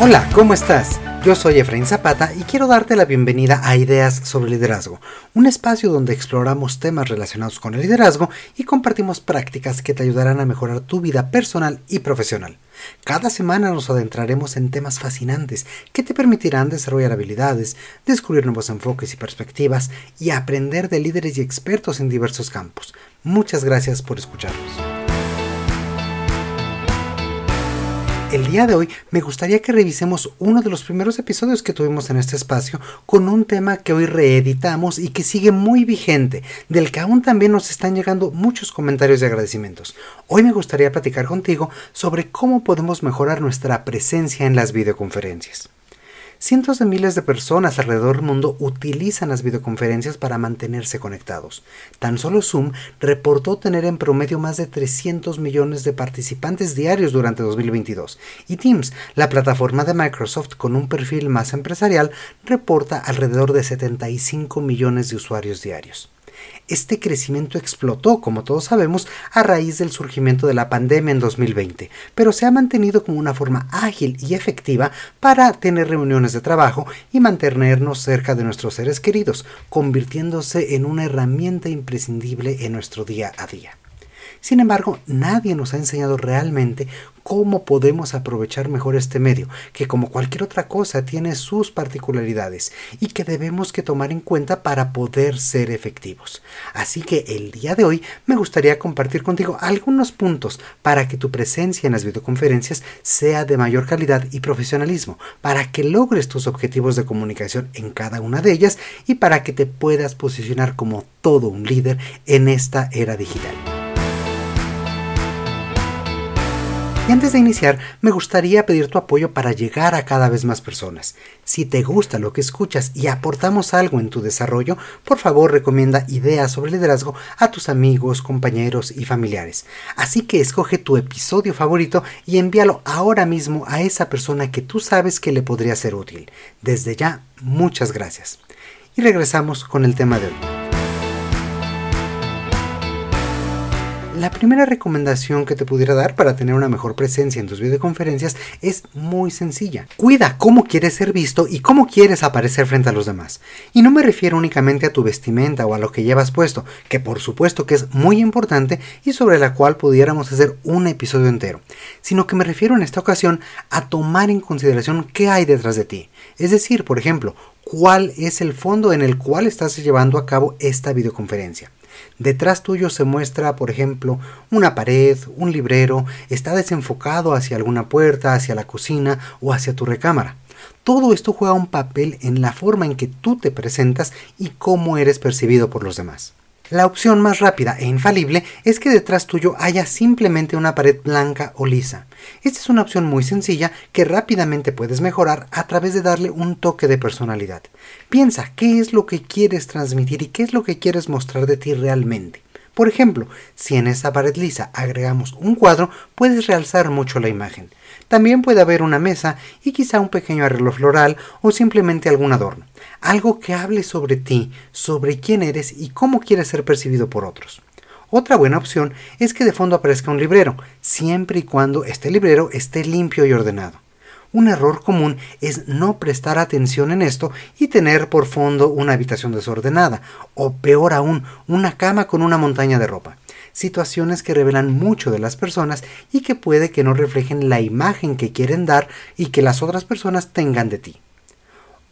Hola, ¿cómo estás? Yo soy Efraín Zapata y quiero darte la bienvenida a Ideas sobre Liderazgo, un espacio donde exploramos temas relacionados con el liderazgo y compartimos prácticas que te ayudarán a mejorar tu vida personal y profesional. Cada semana nos adentraremos en temas fascinantes que te permitirán desarrollar habilidades, descubrir nuevos enfoques y perspectivas y aprender de líderes y expertos en diversos campos. Muchas gracias por escucharnos. El día de hoy me gustaría que revisemos uno de los primeros episodios que tuvimos en este espacio con un tema que hoy reeditamos y que sigue muy vigente, del que aún también nos están llegando muchos comentarios y agradecimientos. Hoy me gustaría platicar contigo sobre cómo podemos mejorar nuestra presencia en las videoconferencias. Cientos de miles de personas alrededor del mundo utilizan las videoconferencias para mantenerse conectados. Tan solo Zoom reportó tener en promedio más de 300 millones de participantes diarios durante 2022 y Teams, la plataforma de Microsoft con un perfil más empresarial, reporta alrededor de 75 millones de usuarios diarios. Este crecimiento explotó, como todos sabemos, a raíz del surgimiento de la pandemia en 2020, pero se ha mantenido como una forma ágil y efectiva para tener reuniones de trabajo y mantenernos cerca de nuestros seres queridos, convirtiéndose en una herramienta imprescindible en nuestro día a día. Sin embargo, nadie nos ha enseñado realmente cómo podemos aprovechar mejor este medio, que como cualquier otra cosa tiene sus particularidades y que debemos que tomar en cuenta para poder ser efectivos. Así que el día de hoy me gustaría compartir contigo algunos puntos para que tu presencia en las videoconferencias sea de mayor calidad y profesionalismo, para que logres tus objetivos de comunicación en cada una de ellas y para que te puedas posicionar como todo un líder en esta era digital. Y antes de iniciar, me gustaría pedir tu apoyo para llegar a cada vez más personas. Si te gusta lo que escuchas y aportamos algo en tu desarrollo, por favor recomienda ideas sobre liderazgo a tus amigos, compañeros y familiares. Así que escoge tu episodio favorito y envíalo ahora mismo a esa persona que tú sabes que le podría ser útil. Desde ya, muchas gracias. Y regresamos con el tema de hoy. La primera recomendación que te pudiera dar para tener una mejor presencia en tus videoconferencias es muy sencilla. Cuida cómo quieres ser visto y cómo quieres aparecer frente a los demás. Y no me refiero únicamente a tu vestimenta o a lo que llevas puesto, que por supuesto que es muy importante y sobre la cual pudiéramos hacer un episodio entero, sino que me refiero en esta ocasión a tomar en consideración qué hay detrás de ti. Es decir, por ejemplo, cuál es el fondo en el cual estás llevando a cabo esta videoconferencia. Detrás tuyo se muestra, por ejemplo, una pared, un librero, está desenfocado hacia alguna puerta, hacia la cocina o hacia tu recámara. Todo esto juega un papel en la forma en que tú te presentas y cómo eres percibido por los demás. La opción más rápida e infalible es que detrás tuyo haya simplemente una pared blanca o lisa. Esta es una opción muy sencilla que rápidamente puedes mejorar a través de darle un toque de personalidad. Piensa qué es lo que quieres transmitir y qué es lo que quieres mostrar de ti realmente. Por ejemplo, si en esa pared lisa agregamos un cuadro, puedes realzar mucho la imagen. También puede haber una mesa y quizá un pequeño arreglo floral o simplemente algún adorno. Algo que hable sobre ti, sobre quién eres y cómo quieres ser percibido por otros. Otra buena opción es que de fondo aparezca un librero, siempre y cuando este librero esté limpio y ordenado. Un error común es no prestar atención en esto y tener por fondo una habitación desordenada, o peor aún, una cama con una montaña de ropa. Situaciones que revelan mucho de las personas y que puede que no reflejen la imagen que quieren dar y que las otras personas tengan de ti.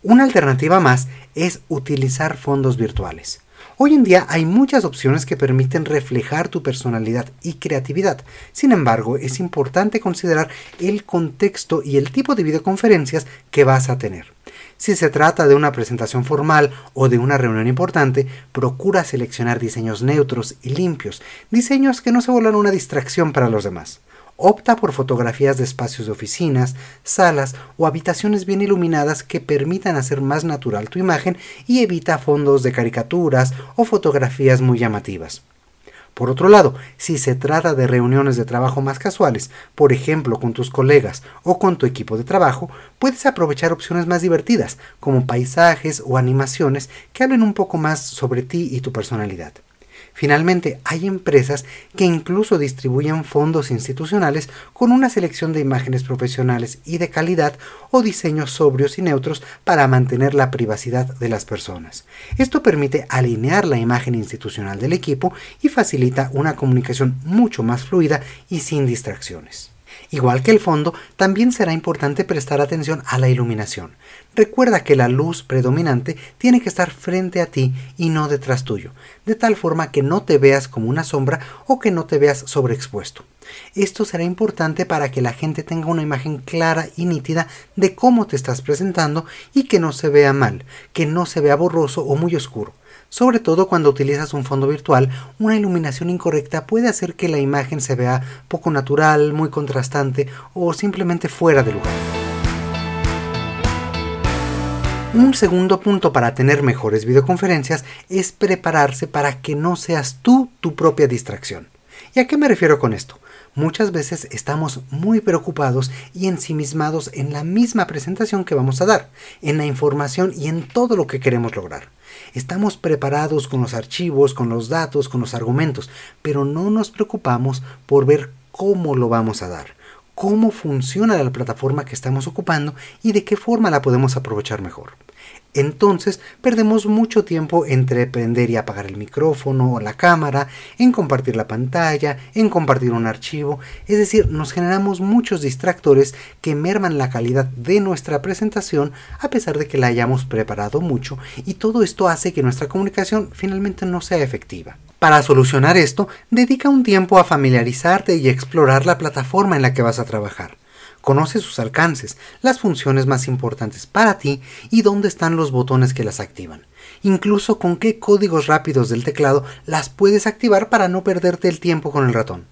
Una alternativa más es utilizar fondos virtuales. Hoy en día hay muchas opciones que permiten reflejar tu personalidad y creatividad. Sin embargo, es importante considerar el contexto y el tipo de videoconferencias que vas a tener. Si se trata de una presentación formal o de una reunión importante, procura seleccionar diseños neutros y limpios, diseños que no se vuelvan una distracción para los demás. Opta por fotografías de espacios de oficinas, salas o habitaciones bien iluminadas que permitan hacer más natural tu imagen y evita fondos de caricaturas o fotografías muy llamativas. Por otro lado, si se trata de reuniones de trabajo más casuales, por ejemplo con tus colegas o con tu equipo de trabajo, puedes aprovechar opciones más divertidas, como paisajes o animaciones que hablen un poco más sobre ti y tu personalidad. Finalmente, hay empresas que incluso distribuyen fondos institucionales con una selección de imágenes profesionales y de calidad o diseños sobrios y neutros para mantener la privacidad de las personas. Esto permite alinear la imagen institucional del equipo y facilita una comunicación mucho más fluida y sin distracciones. Igual que el fondo, también será importante prestar atención a la iluminación. Recuerda que la luz predominante tiene que estar frente a ti y no detrás tuyo, de tal forma que no te veas como una sombra o que no te veas sobreexpuesto. Esto será importante para que la gente tenga una imagen clara y nítida de cómo te estás presentando y que no se vea mal, que no se vea borroso o muy oscuro. Sobre todo cuando utilizas un fondo virtual, una iluminación incorrecta puede hacer que la imagen se vea poco natural, muy contrastante o simplemente fuera de lugar. Un segundo punto para tener mejores videoconferencias es prepararse para que no seas tú tu propia distracción. ¿Y a qué me refiero con esto? Muchas veces estamos muy preocupados y ensimismados en la misma presentación que vamos a dar, en la información y en todo lo que queremos lograr. Estamos preparados con los archivos, con los datos, con los argumentos, pero no nos preocupamos por ver cómo lo vamos a dar, cómo funciona la plataforma que estamos ocupando y de qué forma la podemos aprovechar mejor. Entonces perdemos mucho tiempo entre prender y apagar el micrófono o la cámara, en compartir la pantalla, en compartir un archivo, es decir, nos generamos muchos distractores que merman la calidad de nuestra presentación a pesar de que la hayamos preparado mucho y todo esto hace que nuestra comunicación finalmente no sea efectiva. Para solucionar esto, dedica un tiempo a familiarizarte y explorar la plataforma en la que vas a trabajar. Conoce sus alcances, las funciones más importantes para ti y dónde están los botones que las activan. Incluso con qué códigos rápidos del teclado las puedes activar para no perderte el tiempo con el ratón.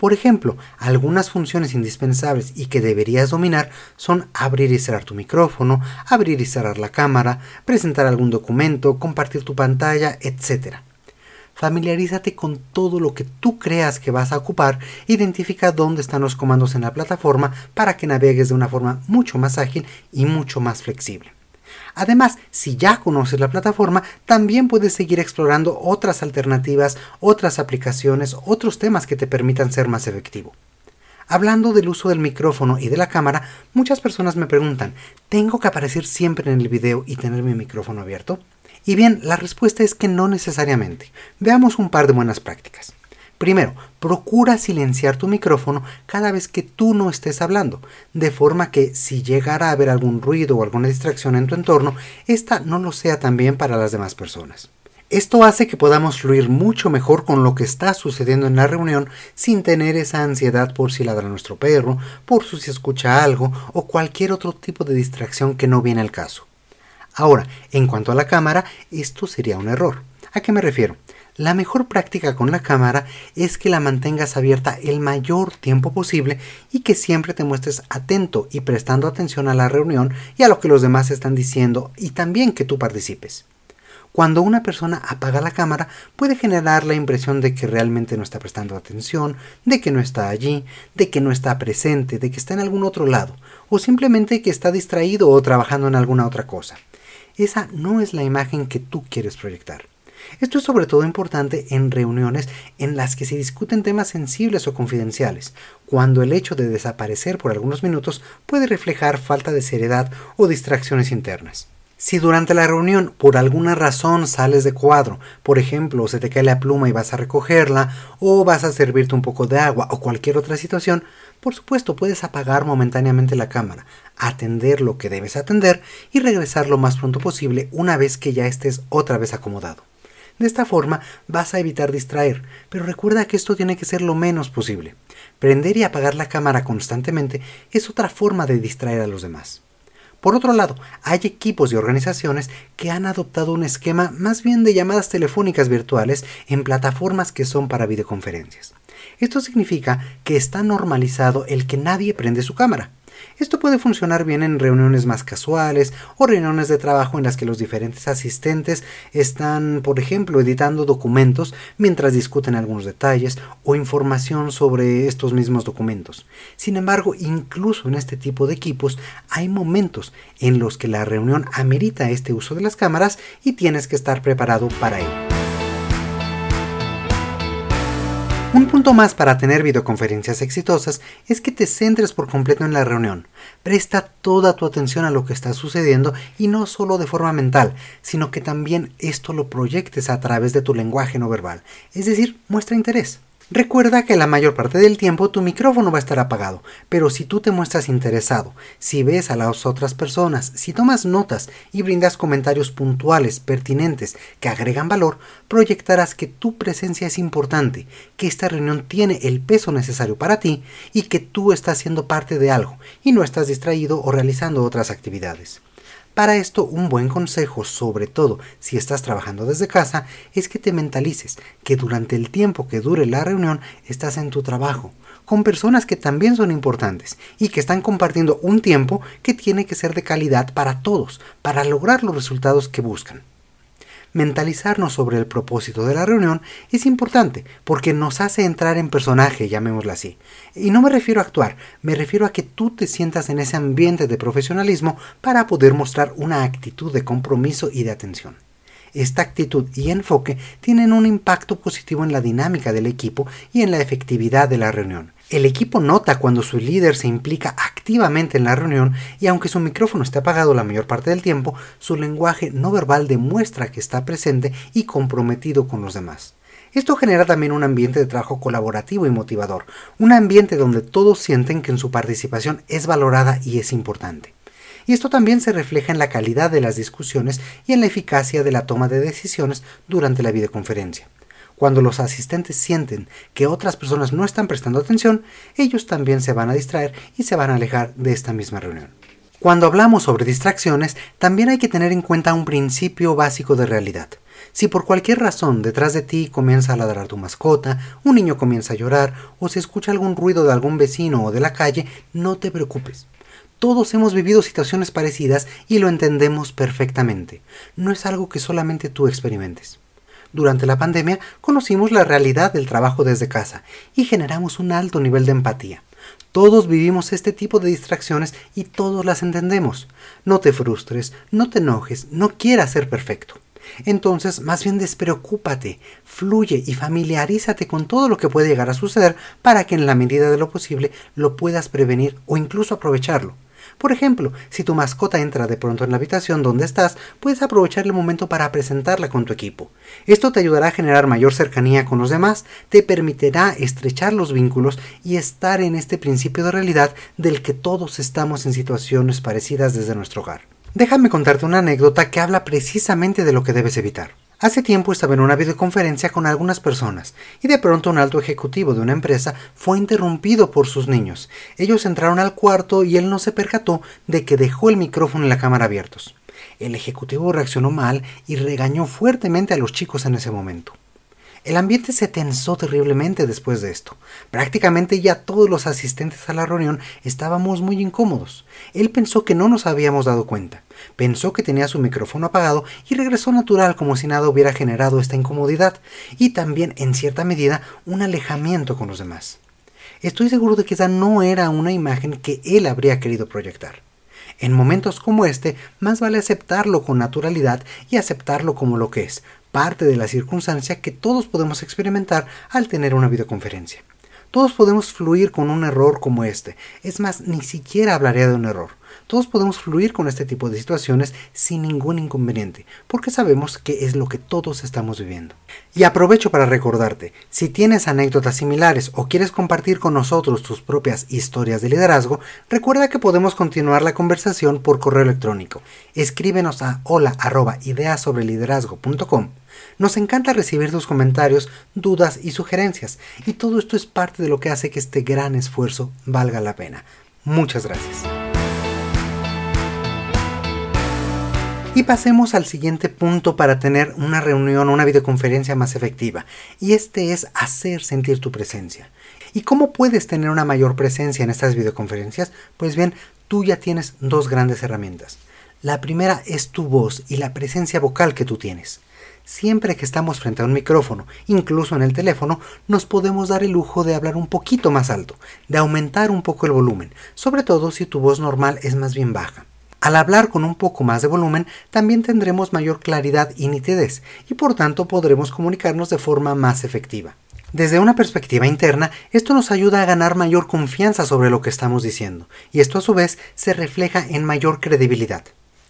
Por ejemplo, algunas funciones indispensables y que deberías dominar son abrir y cerrar tu micrófono, abrir y cerrar la cámara, presentar algún documento, compartir tu pantalla, etc. Familiarízate con todo lo que tú creas que vas a ocupar, identifica dónde están los comandos en la plataforma para que navegues de una forma mucho más ágil y mucho más flexible. Además, si ya conoces la plataforma, también puedes seguir explorando otras alternativas, otras aplicaciones, otros temas que te permitan ser más efectivo. Hablando del uso del micrófono y de la cámara, muchas personas me preguntan, ¿tengo que aparecer siempre en el video y tener mi micrófono abierto? Y bien, la respuesta es que no necesariamente. Veamos un par de buenas prácticas. Primero, procura silenciar tu micrófono cada vez que tú no estés hablando, de forma que si llegara a haber algún ruido o alguna distracción en tu entorno, esta no lo sea también para las demás personas. Esto hace que podamos fluir mucho mejor con lo que está sucediendo en la reunión sin tener esa ansiedad por si ladra nuestro perro, por si escucha algo o cualquier otro tipo de distracción que no viene al caso. Ahora, en cuanto a la cámara, esto sería un error. ¿A qué me refiero? La mejor práctica con la cámara es que la mantengas abierta el mayor tiempo posible y que siempre te muestres atento y prestando atención a la reunión y a lo que los demás están diciendo y también que tú participes. Cuando una persona apaga la cámara puede generar la impresión de que realmente no está prestando atención, de que no está allí, de que no está presente, de que está en algún otro lado, o simplemente que está distraído o trabajando en alguna otra cosa esa no es la imagen que tú quieres proyectar. Esto es sobre todo importante en reuniones en las que se discuten temas sensibles o confidenciales, cuando el hecho de desaparecer por algunos minutos puede reflejar falta de seriedad o distracciones internas. Si durante la reunión por alguna razón sales de cuadro, por ejemplo, se te cae la pluma y vas a recogerla, o vas a servirte un poco de agua o cualquier otra situación, por supuesto puedes apagar momentáneamente la cámara, atender lo que debes atender y regresar lo más pronto posible una vez que ya estés otra vez acomodado. De esta forma vas a evitar distraer, pero recuerda que esto tiene que ser lo menos posible. Prender y apagar la cámara constantemente es otra forma de distraer a los demás. Por otro lado, hay equipos y organizaciones que han adoptado un esquema más bien de llamadas telefónicas virtuales en plataformas que son para videoconferencias. Esto significa que está normalizado el que nadie prende su cámara. Esto puede funcionar bien en reuniones más casuales o reuniones de trabajo en las que los diferentes asistentes están, por ejemplo, editando documentos mientras discuten algunos detalles o información sobre estos mismos documentos. Sin embargo, incluso en este tipo de equipos hay momentos en los que la reunión amerita este uso de las cámaras y tienes que estar preparado para ello. Un punto más para tener videoconferencias exitosas es que te centres por completo en la reunión. Presta toda tu atención a lo que está sucediendo y no solo de forma mental, sino que también esto lo proyectes a través de tu lenguaje no verbal, es decir, muestra interés. Recuerda que la mayor parte del tiempo tu micrófono va a estar apagado, pero si tú te muestras interesado, si ves a las otras personas, si tomas notas y brindas comentarios puntuales, pertinentes, que agregan valor, proyectarás que tu presencia es importante, que esta reunión tiene el peso necesario para ti y que tú estás siendo parte de algo y no estás distraído o realizando otras actividades. Para esto, un buen consejo, sobre todo si estás trabajando desde casa, es que te mentalices que durante el tiempo que dure la reunión estás en tu trabajo, con personas que también son importantes y que están compartiendo un tiempo que tiene que ser de calidad para todos, para lograr los resultados que buscan mentalizarnos sobre el propósito de la reunión es importante porque nos hace entrar en personaje, llamémoslo así. Y no me refiero a actuar, me refiero a que tú te sientas en ese ambiente de profesionalismo para poder mostrar una actitud de compromiso y de atención. Esta actitud y enfoque tienen un impacto positivo en la dinámica del equipo y en la efectividad de la reunión. El equipo nota cuando su líder se implica activamente en la reunión y aunque su micrófono esté apagado la mayor parte del tiempo, su lenguaje no verbal demuestra que está presente y comprometido con los demás. Esto genera también un ambiente de trabajo colaborativo y motivador, un ambiente donde todos sienten que su participación es valorada y es importante. Y esto también se refleja en la calidad de las discusiones y en la eficacia de la toma de decisiones durante la videoconferencia. Cuando los asistentes sienten que otras personas no están prestando atención, ellos también se van a distraer y se van a alejar de esta misma reunión. Cuando hablamos sobre distracciones, también hay que tener en cuenta un principio básico de realidad. Si por cualquier razón detrás de ti comienza a ladrar tu mascota, un niño comienza a llorar o se escucha algún ruido de algún vecino o de la calle, no te preocupes. Todos hemos vivido situaciones parecidas y lo entendemos perfectamente. No es algo que solamente tú experimentes. Durante la pandemia conocimos la realidad del trabajo desde casa y generamos un alto nivel de empatía. Todos vivimos este tipo de distracciones y todos las entendemos. No te frustres, no te enojes, no quieras ser perfecto. Entonces, más bien despreocúpate, fluye y familiarízate con todo lo que puede llegar a suceder para que en la medida de lo posible lo puedas prevenir o incluso aprovecharlo. Por ejemplo, si tu mascota entra de pronto en la habitación donde estás, puedes aprovechar el momento para presentarla con tu equipo. Esto te ayudará a generar mayor cercanía con los demás, te permitirá estrechar los vínculos y estar en este principio de realidad del que todos estamos en situaciones parecidas desde nuestro hogar. Déjame contarte una anécdota que habla precisamente de lo que debes evitar. Hace tiempo estaba en una videoconferencia con algunas personas y de pronto un alto ejecutivo de una empresa fue interrumpido por sus niños. Ellos entraron al cuarto y él no se percató de que dejó el micrófono y la cámara abiertos. El ejecutivo reaccionó mal y regañó fuertemente a los chicos en ese momento. El ambiente se tensó terriblemente después de esto. Prácticamente ya todos los asistentes a la reunión estábamos muy incómodos. Él pensó que no nos habíamos dado cuenta. Pensó que tenía su micrófono apagado y regresó natural como si nada hubiera generado esta incomodidad y también en cierta medida un alejamiento con los demás. Estoy seguro de que esa no era una imagen que él habría querido proyectar. En momentos como este, más vale aceptarlo con naturalidad y aceptarlo como lo que es, parte de la circunstancia que todos podemos experimentar al tener una videoconferencia. Todos podemos fluir con un error como este. Es más, ni siquiera hablaría de un error. Todos podemos fluir con este tipo de situaciones sin ningún inconveniente, porque sabemos que es lo que todos estamos viviendo. Y aprovecho para recordarte, si tienes anécdotas similares o quieres compartir con nosotros tus propias historias de liderazgo, recuerda que podemos continuar la conversación por correo electrónico. Escríbenos a hola@ideasobreliderazgo.com. Nos encanta recibir tus comentarios, dudas y sugerencias, y todo esto es parte de lo que hace que este gran esfuerzo valga la pena. Muchas gracias. Y pasemos al siguiente punto para tener una reunión o una videoconferencia más efectiva, y este es hacer sentir tu presencia. ¿Y cómo puedes tener una mayor presencia en estas videoconferencias? Pues bien, tú ya tienes dos grandes herramientas. La primera es tu voz y la presencia vocal que tú tienes. Siempre que estamos frente a un micrófono, incluso en el teléfono, nos podemos dar el lujo de hablar un poquito más alto, de aumentar un poco el volumen, sobre todo si tu voz normal es más bien baja. Al hablar con un poco más de volumen, también tendremos mayor claridad y nitidez, y por tanto podremos comunicarnos de forma más efectiva. Desde una perspectiva interna, esto nos ayuda a ganar mayor confianza sobre lo que estamos diciendo, y esto a su vez se refleja en mayor credibilidad.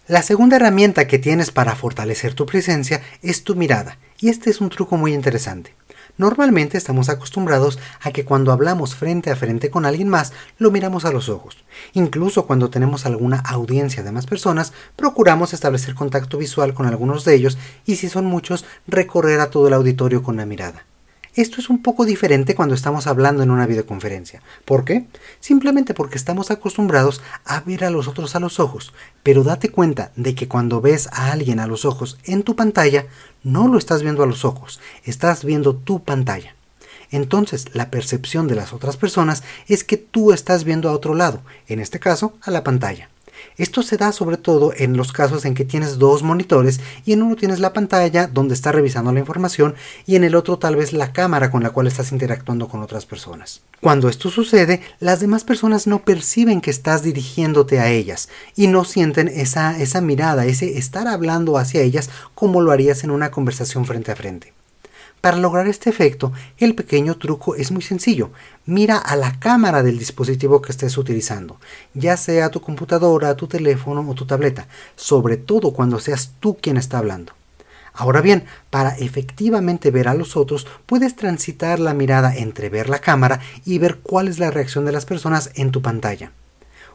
La segunda herramienta que tienes para fortalecer tu presencia es tu mirada, y este es un truco muy interesante. Normalmente estamos acostumbrados a que cuando hablamos frente a frente con alguien más, lo miramos a los ojos. Incluso cuando tenemos alguna audiencia de más personas, procuramos establecer contacto visual con algunos de ellos y si son muchos, recorrer a todo el auditorio con la mirada. Esto es un poco diferente cuando estamos hablando en una videoconferencia. ¿Por qué? Simplemente porque estamos acostumbrados a ver a los otros a los ojos, pero date cuenta de que cuando ves a alguien a los ojos en tu pantalla, no lo estás viendo a los ojos, estás viendo tu pantalla. Entonces, la percepción de las otras personas es que tú estás viendo a otro lado, en este caso, a la pantalla. Esto se da sobre todo en los casos en que tienes dos monitores y en uno tienes la pantalla donde está revisando la información y en el otro tal vez la cámara con la cual estás interactuando con otras personas. Cuando esto sucede, las demás personas no perciben que estás dirigiéndote a ellas y no sienten esa, esa mirada, ese estar hablando hacia ellas como lo harías en una conversación frente a frente. Para lograr este efecto, el pequeño truco es muy sencillo. Mira a la cámara del dispositivo que estés utilizando, ya sea tu computadora, tu teléfono o tu tableta, sobre todo cuando seas tú quien está hablando. Ahora bien, para efectivamente ver a los otros, puedes transitar la mirada entre ver la cámara y ver cuál es la reacción de las personas en tu pantalla.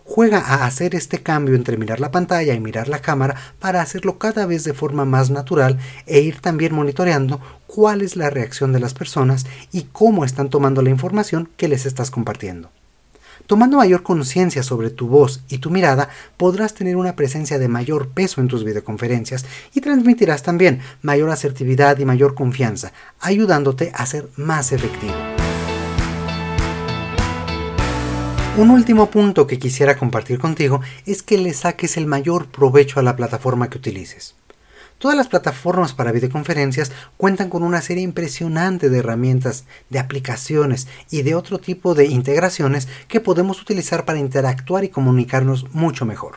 Juega a hacer este cambio entre mirar la pantalla y mirar la cámara para hacerlo cada vez de forma más natural e ir también monitoreando cuál es la reacción de las personas y cómo están tomando la información que les estás compartiendo. Tomando mayor conciencia sobre tu voz y tu mirada, podrás tener una presencia de mayor peso en tus videoconferencias y transmitirás también mayor asertividad y mayor confianza, ayudándote a ser más efectivo. Un último punto que quisiera compartir contigo es que le saques el mayor provecho a la plataforma que utilices. Todas las plataformas para videoconferencias cuentan con una serie impresionante de herramientas, de aplicaciones y de otro tipo de integraciones que podemos utilizar para interactuar y comunicarnos mucho mejor.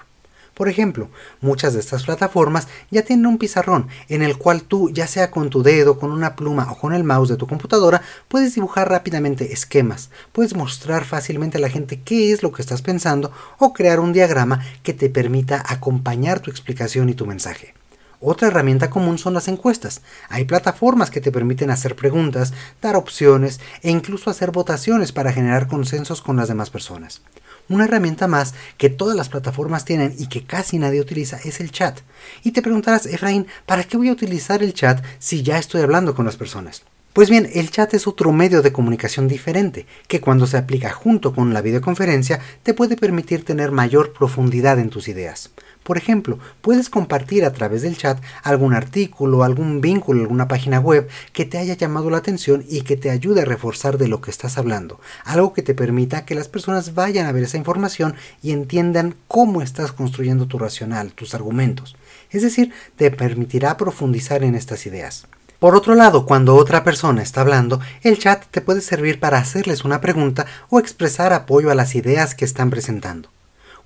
Por ejemplo, muchas de estas plataformas ya tienen un pizarrón en el cual tú, ya sea con tu dedo, con una pluma o con el mouse de tu computadora, puedes dibujar rápidamente esquemas, puedes mostrar fácilmente a la gente qué es lo que estás pensando o crear un diagrama que te permita acompañar tu explicación y tu mensaje. Otra herramienta común son las encuestas. Hay plataformas que te permiten hacer preguntas, dar opciones e incluso hacer votaciones para generar consensos con las demás personas. Una herramienta más que todas las plataformas tienen y que casi nadie utiliza es el chat. Y te preguntarás, Efraín, ¿para qué voy a utilizar el chat si ya estoy hablando con las personas? Pues bien, el chat es otro medio de comunicación diferente, que cuando se aplica junto con la videoconferencia te puede permitir tener mayor profundidad en tus ideas. Por ejemplo, puedes compartir a través del chat algún artículo, algún vínculo, alguna página web que te haya llamado la atención y que te ayude a reforzar de lo que estás hablando, algo que te permita que las personas vayan a ver esa información y entiendan cómo estás construyendo tu racional, tus argumentos. Es decir, te permitirá profundizar en estas ideas. Por otro lado, cuando otra persona está hablando, el chat te puede servir para hacerles una pregunta o expresar apoyo a las ideas que están presentando.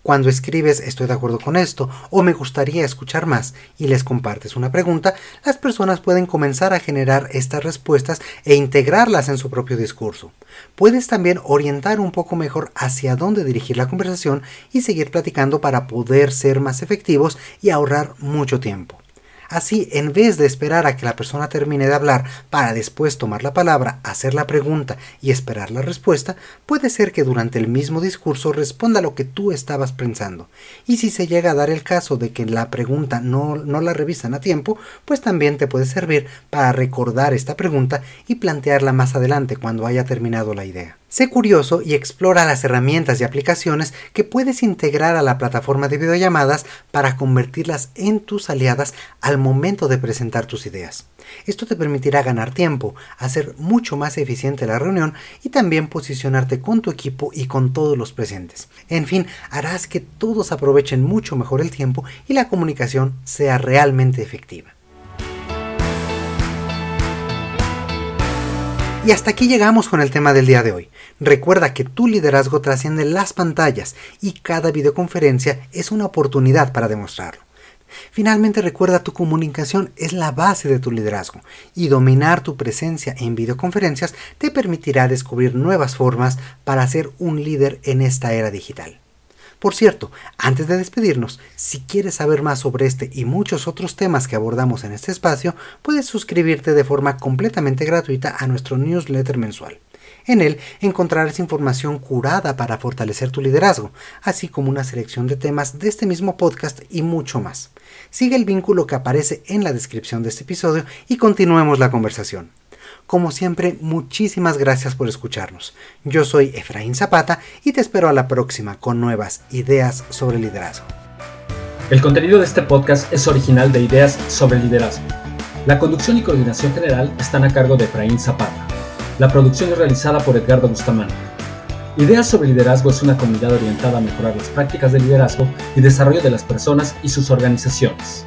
Cuando escribes estoy de acuerdo con esto o me gustaría escuchar más y les compartes una pregunta, las personas pueden comenzar a generar estas respuestas e integrarlas en su propio discurso. Puedes también orientar un poco mejor hacia dónde dirigir la conversación y seguir platicando para poder ser más efectivos y ahorrar mucho tiempo. Así, en vez de esperar a que la persona termine de hablar para después tomar la palabra, hacer la pregunta y esperar la respuesta, puede ser que durante el mismo discurso responda lo que tú estabas pensando. Y si se llega a dar el caso de que la pregunta no, no la revisan a tiempo, pues también te puede servir para recordar esta pregunta y plantearla más adelante cuando haya terminado la idea. Sé curioso y explora las herramientas y aplicaciones que puedes integrar a la plataforma de videollamadas para convertirlas en tus aliadas al momento de presentar tus ideas. Esto te permitirá ganar tiempo, hacer mucho más eficiente la reunión y también posicionarte con tu equipo y con todos los presentes. En fin, harás que todos aprovechen mucho mejor el tiempo y la comunicación sea realmente efectiva. Y hasta aquí llegamos con el tema del día de hoy. Recuerda que tu liderazgo trasciende las pantallas y cada videoconferencia es una oportunidad para demostrarlo. Finalmente recuerda tu comunicación es la base de tu liderazgo y dominar tu presencia en videoconferencias te permitirá descubrir nuevas formas para ser un líder en esta era digital. Por cierto, antes de despedirnos, si quieres saber más sobre este y muchos otros temas que abordamos en este espacio, puedes suscribirte de forma completamente gratuita a nuestro newsletter mensual. En él encontrarás información curada para fortalecer tu liderazgo, así como una selección de temas de este mismo podcast y mucho más. Sigue el vínculo que aparece en la descripción de este episodio y continuemos la conversación. Como siempre, muchísimas gracias por escucharnos. Yo soy Efraín Zapata y te espero a la próxima con nuevas ideas sobre liderazgo. El contenido de este podcast es original de Ideas sobre Liderazgo. La conducción y coordinación general están a cargo de Efraín Zapata. La producción es realizada por Edgardo Bustamante. Ideas sobre Liderazgo es una comunidad orientada a mejorar las prácticas de liderazgo y desarrollo de las personas y sus organizaciones.